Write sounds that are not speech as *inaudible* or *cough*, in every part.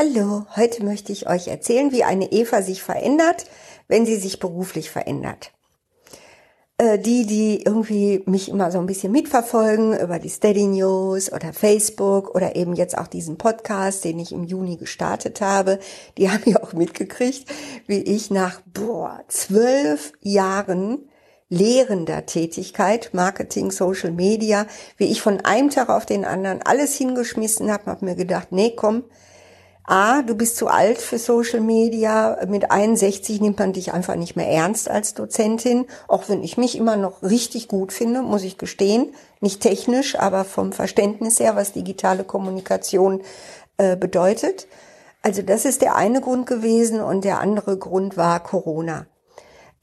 Hallo, heute möchte ich euch erzählen, wie eine Eva sich verändert, wenn sie sich beruflich verändert. Äh, die, die irgendwie mich immer so ein bisschen mitverfolgen über die Steady News oder Facebook oder eben jetzt auch diesen Podcast, den ich im Juni gestartet habe, die *laughs* haben ja auch mitgekriegt, wie ich nach boah, zwölf Jahren lehrender Tätigkeit, Marketing, Social Media, wie ich von einem Tag auf den anderen alles hingeschmissen habe, habe mir gedacht, nee, komm, A, du bist zu alt für Social Media. Mit 61 nimmt man dich einfach nicht mehr ernst als Dozentin. Auch wenn ich mich immer noch richtig gut finde, muss ich gestehen. Nicht technisch, aber vom Verständnis her, was digitale Kommunikation äh, bedeutet. Also das ist der eine Grund gewesen und der andere Grund war Corona.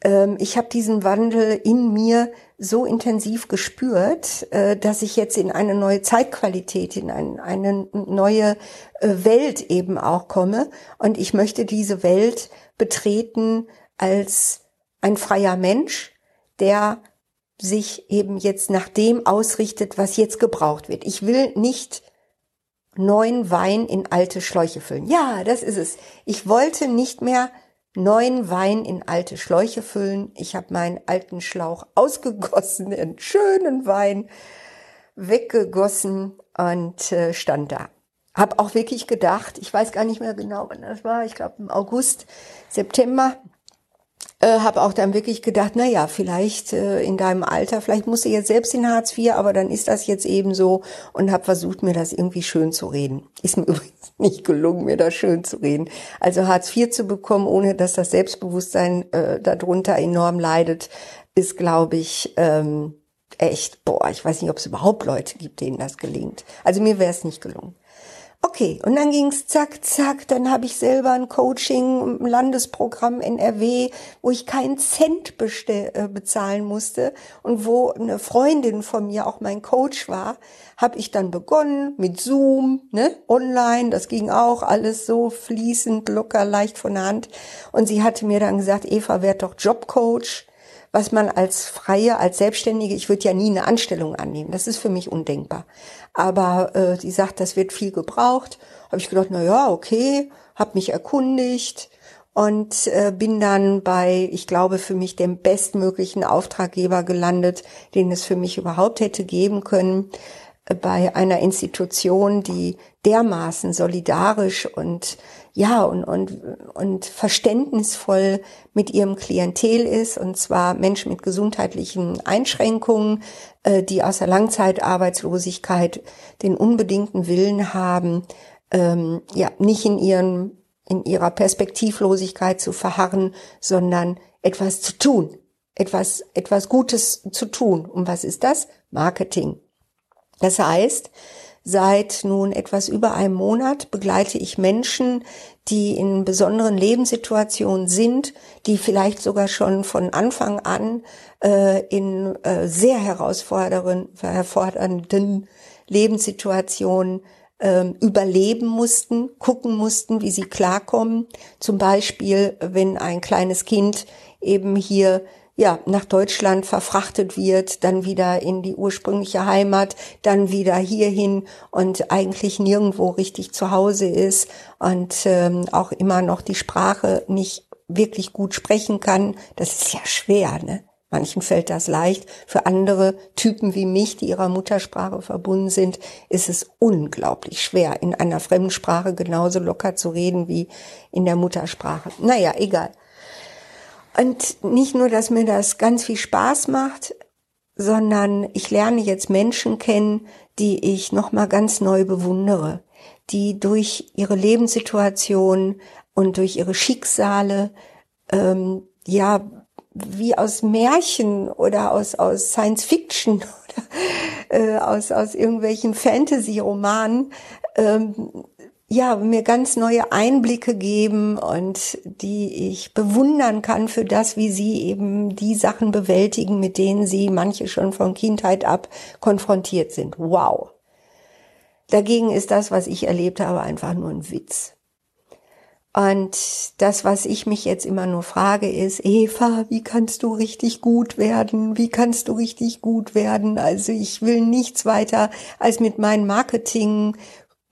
Ähm, ich habe diesen Wandel in mir so intensiv gespürt, äh, dass ich jetzt in eine neue Zeitqualität, in eine neue äh, Welt eben auch komme. Und ich möchte diese Welt betreten als ein freier Mensch, der sich eben jetzt nach dem ausrichtet, was jetzt gebraucht wird. Ich will nicht neuen Wein in alte Schläuche füllen. Ja, das ist es. Ich wollte nicht mehr neuen Wein in alte Schläuche füllen. Ich habe meinen alten Schlauch ausgegossen, einen schönen Wein weggegossen und äh, stand da. Hab auch wirklich gedacht, ich weiß gar nicht mehr genau, wann das war, ich glaube im August, September, äh, habe auch dann wirklich gedacht, na ja, vielleicht äh, in deinem Alter, vielleicht musst du jetzt selbst in Hartz IV, aber dann ist das jetzt eben so und habe versucht, mir das irgendwie schön zu reden. Ist mir *laughs* übrigens nicht gelungen, mir das schön zu reden. Also Hartz IV zu bekommen, ohne dass das Selbstbewusstsein äh, darunter enorm leidet, ist, glaube ich, ähm, echt, boah, ich weiß nicht, ob es überhaupt Leute gibt, denen das gelingt. Also mir wäre es nicht gelungen. Okay, und dann ging's zack, zack, dann habe ich selber ein Coaching, ein Landesprogramm NRW, wo ich keinen Cent äh, bezahlen musste. Und wo eine Freundin von mir auch mein Coach war, habe ich dann begonnen mit Zoom, ne, online, das ging auch alles so fließend, locker, leicht von der Hand. Und sie hatte mir dann gesagt, Eva, werd doch Jobcoach was man als Freie, als Selbstständige, ich würde ja nie eine Anstellung annehmen. Das ist für mich undenkbar. Aber äh, die sagt, das wird viel gebraucht. Habe ich gedacht, na ja, okay, habe mich erkundigt und äh, bin dann bei, ich glaube, für mich dem bestmöglichen Auftraggeber gelandet, den es für mich überhaupt hätte geben können bei einer Institution, die dermaßen solidarisch und ja und und und verständnisvoll mit ihrem Klientel ist und zwar Menschen mit gesundheitlichen Einschränkungen, äh, die aus der Langzeitarbeitslosigkeit den unbedingten Willen haben, ähm, ja nicht in ihren in ihrer Perspektivlosigkeit zu verharren, sondern etwas zu tun, etwas etwas Gutes zu tun. Und was ist das? Marketing. Das heißt, seit nun etwas über einem Monat begleite ich Menschen, die in besonderen Lebenssituationen sind, die vielleicht sogar schon von Anfang an äh, in äh, sehr herausfordernden Lebenssituationen äh, überleben mussten, gucken mussten, wie sie klarkommen. Zum Beispiel, wenn ein kleines Kind eben hier ja, nach Deutschland verfrachtet wird, dann wieder in die ursprüngliche Heimat, dann wieder hierhin und eigentlich nirgendwo richtig zu Hause ist und ähm, auch immer noch die Sprache nicht wirklich gut sprechen kann. Das ist ja schwer, ne? Manchen fällt das leicht. Für andere Typen wie mich, die ihrer Muttersprache verbunden sind, ist es unglaublich schwer, in einer Fremdsprache genauso locker zu reden wie in der Muttersprache. Naja, egal. Und nicht nur, dass mir das ganz viel Spaß macht, sondern ich lerne jetzt Menschen kennen, die ich nochmal ganz neu bewundere, die durch ihre Lebenssituation und durch ihre Schicksale, ähm, ja, wie aus Märchen oder aus, aus Science Fiction *laughs* oder äh, aus, aus irgendwelchen Fantasy-Romanen ähm, ja, mir ganz neue Einblicke geben und die ich bewundern kann für das, wie sie eben die Sachen bewältigen, mit denen sie manche schon von Kindheit ab konfrontiert sind. Wow. Dagegen ist das, was ich erlebt habe, einfach nur ein Witz. Und das, was ich mich jetzt immer nur frage, ist, Eva, wie kannst du richtig gut werden? Wie kannst du richtig gut werden? Also ich will nichts weiter als mit meinem Marketing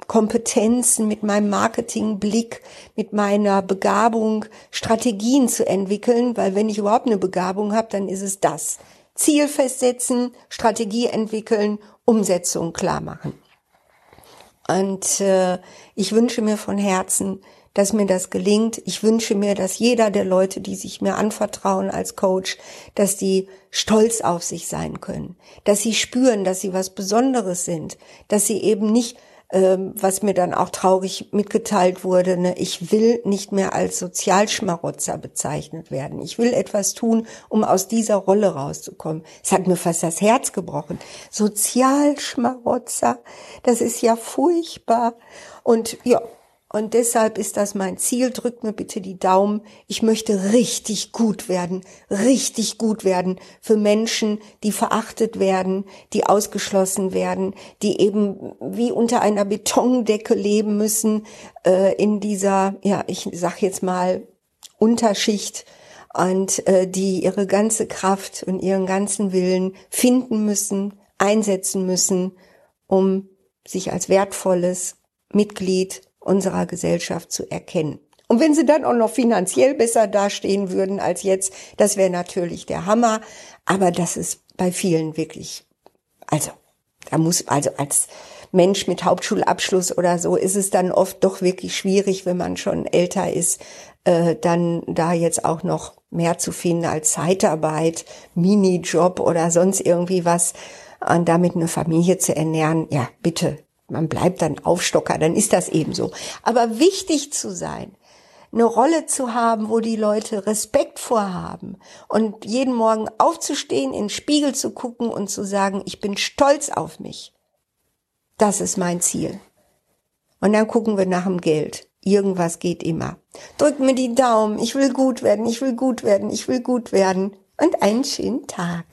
Kompetenzen, mit meinem Marketingblick, mit meiner Begabung Strategien zu entwickeln, weil wenn ich überhaupt eine Begabung habe, dann ist es das. Ziel festsetzen, Strategie entwickeln, Umsetzung klar machen. Und äh, ich wünsche mir von Herzen, dass mir das gelingt. Ich wünsche mir, dass jeder der Leute, die sich mir anvertrauen als Coach, dass die stolz auf sich sein können, dass sie spüren, dass sie was Besonderes sind, dass sie eben nicht was mir dann auch traurig mitgeteilt wurde, ne, ich will nicht mehr als Sozialschmarotzer bezeichnet werden. Ich will etwas tun, um aus dieser Rolle rauszukommen. Es hat mir fast das Herz gebrochen. Sozialschmarotzer, das ist ja furchtbar. Und ja, und deshalb ist das mein Ziel. Drückt mir bitte die Daumen. Ich möchte richtig gut werden, richtig gut werden für Menschen, die verachtet werden, die ausgeschlossen werden, die eben wie unter einer Betondecke leben müssen äh, in dieser, ja, ich sag jetzt mal Unterschicht und äh, die ihre ganze Kraft und ihren ganzen Willen finden müssen, einsetzen müssen, um sich als wertvolles Mitglied unserer Gesellschaft zu erkennen. Und wenn sie dann auch noch finanziell besser dastehen würden als jetzt, das wäre natürlich der Hammer. Aber das ist bei vielen wirklich, also, da muss, also als Mensch mit Hauptschulabschluss oder so ist es dann oft doch wirklich schwierig, wenn man schon älter ist, äh, dann da jetzt auch noch mehr zu finden als Zeitarbeit, Minijob oder sonst irgendwie was und damit eine Familie zu ernähren. Ja, bitte, man bleibt dann Aufstocker, dann ist das eben so. Aber wichtig zu sein, eine Rolle zu haben, wo die Leute Respekt vorhaben und jeden Morgen aufzustehen, in den Spiegel zu gucken und zu sagen, ich bin stolz auf mich. Das ist mein Ziel. Und dann gucken wir nach dem Geld. Irgendwas geht immer. Drückt mir die Daumen. Ich will gut werden. Ich will gut werden. Ich will gut werden. Und einen schönen Tag.